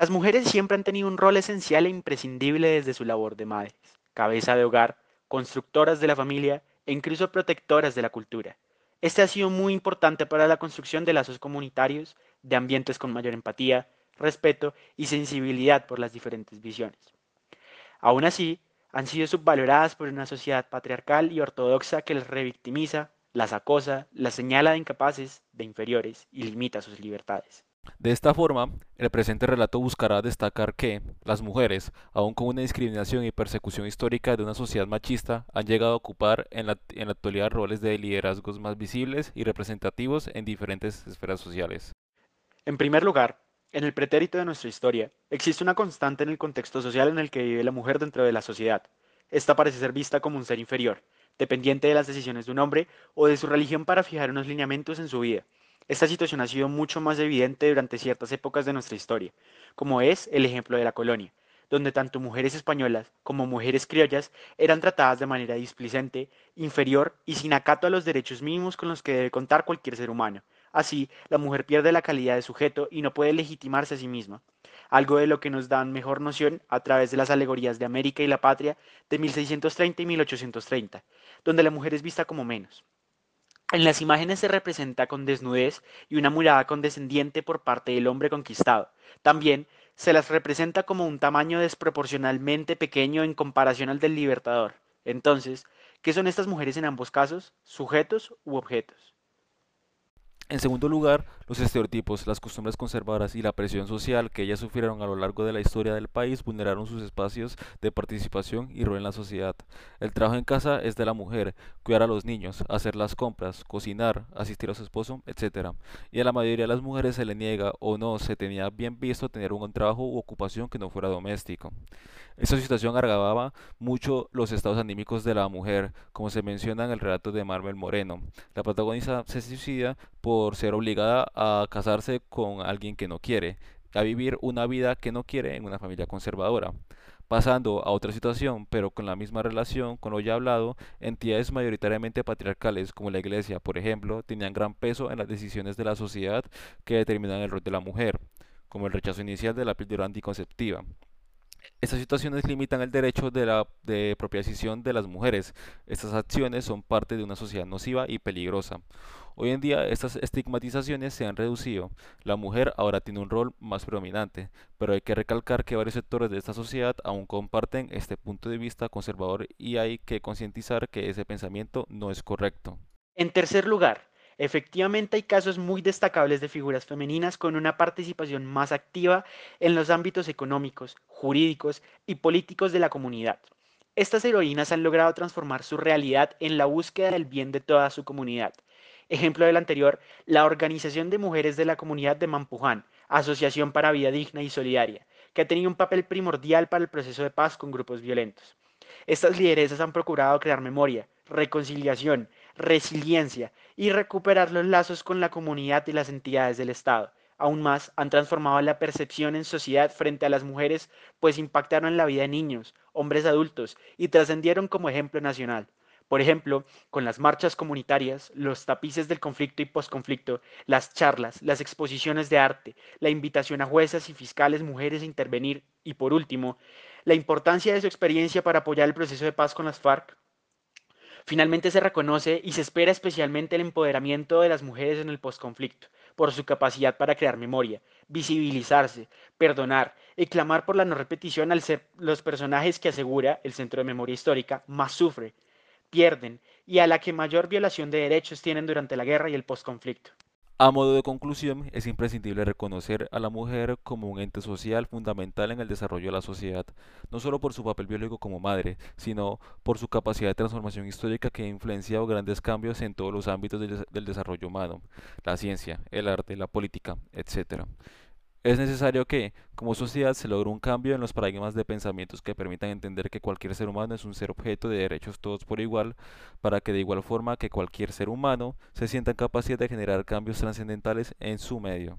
Las mujeres siempre han tenido un rol esencial e imprescindible desde su labor de madres, cabeza de hogar, constructoras de la familia e incluso protectoras de la cultura. Este ha sido muy importante para la construcción de lazos comunitarios, de ambientes con mayor empatía, respeto y sensibilidad por las diferentes visiones. Aún así, han sido subvaloradas por una sociedad patriarcal y ortodoxa que les revictimiza, las acosa, las señala de incapaces, de inferiores y limita sus libertades. De esta forma, el presente relato buscará destacar que las mujeres, aun con una discriminación y persecución histórica de una sociedad machista, han llegado a ocupar en la, en la actualidad roles de liderazgos más visibles y representativos en diferentes esferas sociales. En primer lugar, en el pretérito de nuestra historia, existe una constante en el contexto social en el que vive la mujer dentro de la sociedad. Esta parece ser vista como un ser inferior, dependiente de las decisiones de un hombre o de su religión para fijar unos lineamientos en su vida. Esta situación ha sido mucho más evidente durante ciertas épocas de nuestra historia, como es el ejemplo de la colonia, donde tanto mujeres españolas como mujeres criollas eran tratadas de manera displicente, inferior y sin acato a los derechos mínimos con los que debe contar cualquier ser humano. Así, la mujer pierde la calidad de sujeto y no puede legitimarse a sí misma, algo de lo que nos dan mejor noción a través de las alegorías de América y la Patria de 1630 y 1830, donde la mujer es vista como menos. En las imágenes se representa con desnudez y una mirada condescendiente por parte del hombre conquistado. También se las representa como un tamaño desproporcionalmente pequeño en comparación al del libertador. Entonces, ¿qué son estas mujeres en ambos casos? ¿Sujetos u objetos? En segundo lugar, los estereotipos, las costumbres conservadoras y la presión social que ellas sufrieron a lo largo de la historia del país vulneraron sus espacios de participación y rol en la sociedad. El trabajo en casa es de la mujer, cuidar a los niños, hacer las compras, cocinar, asistir a su esposo, etc. Y a la mayoría de las mujeres se le niega o no se tenía bien visto tener un trabajo u ocupación que no fuera doméstico. Esta situación agravaba mucho los estados anímicos de la mujer, como se menciona en el relato de Marvel Moreno. La protagonista se suicida por ser obligada a casarse con alguien que no quiere, a vivir una vida que no quiere en una familia conservadora. Pasando a otra situación, pero con la misma relación con lo ya hablado, entidades mayoritariamente patriarcales como la Iglesia, por ejemplo, tenían gran peso en las decisiones de la sociedad que determinan el rol de la mujer, como el rechazo inicial de la píldora anticonceptiva. Estas situaciones limitan el derecho de la de propia decisión de las mujeres. Estas acciones son parte de una sociedad nociva y peligrosa. Hoy en día estas estigmatizaciones se han reducido. La mujer ahora tiene un rol más predominante, pero hay que recalcar que varios sectores de esta sociedad aún comparten este punto de vista conservador y hay que concientizar que ese pensamiento no es correcto. En tercer lugar, Efectivamente hay casos muy destacables de figuras femeninas con una participación más activa en los ámbitos económicos, jurídicos y políticos de la comunidad. Estas heroínas han logrado transformar su realidad en la búsqueda del bien de toda su comunidad. Ejemplo del anterior, la Organización de Mujeres de la Comunidad de Mampuján, Asociación para Vida Digna y Solidaria, que ha tenido un papel primordial para el proceso de paz con grupos violentos. Estas lideresas han procurado crear memoria, reconciliación, resiliencia y recuperar los lazos con la comunidad y las entidades del Estado. Aún más, han transformado la percepción en sociedad frente a las mujeres, pues impactaron en la vida de niños, hombres adultos y trascendieron como ejemplo nacional. Por ejemplo, con las marchas comunitarias, los tapices del conflicto y posconflicto, las charlas, las exposiciones de arte, la invitación a jueces y fiscales mujeres a intervenir y, por último, la importancia de su experiencia para apoyar el proceso de paz con las FARC, Finalmente se reconoce y se espera especialmente el empoderamiento de las mujeres en el posconflicto, por su capacidad para crear memoria, visibilizarse, perdonar y clamar por la no repetición al ser los personajes que asegura el Centro de Memoria Histórica más sufre, pierden y a la que mayor violación de derechos tienen durante la guerra y el posconflicto. A modo de conclusión, es imprescindible reconocer a la mujer como un ente social fundamental en el desarrollo de la sociedad, no solo por su papel biológico como madre, sino por su capacidad de transformación histórica que ha influenciado grandes cambios en todos los ámbitos del, desarrollo humano, la ciencia, el arte, la política, etc. Es necesario que, como sociedad, se logre un cambio en los paradigmas de pensamientos que permitan entender que cualquier ser humano es un ser objeto de derechos todos por igual, para que de igual forma que cualquier ser humano se sienta en capacidad de generar cambios trascendentales en su medio.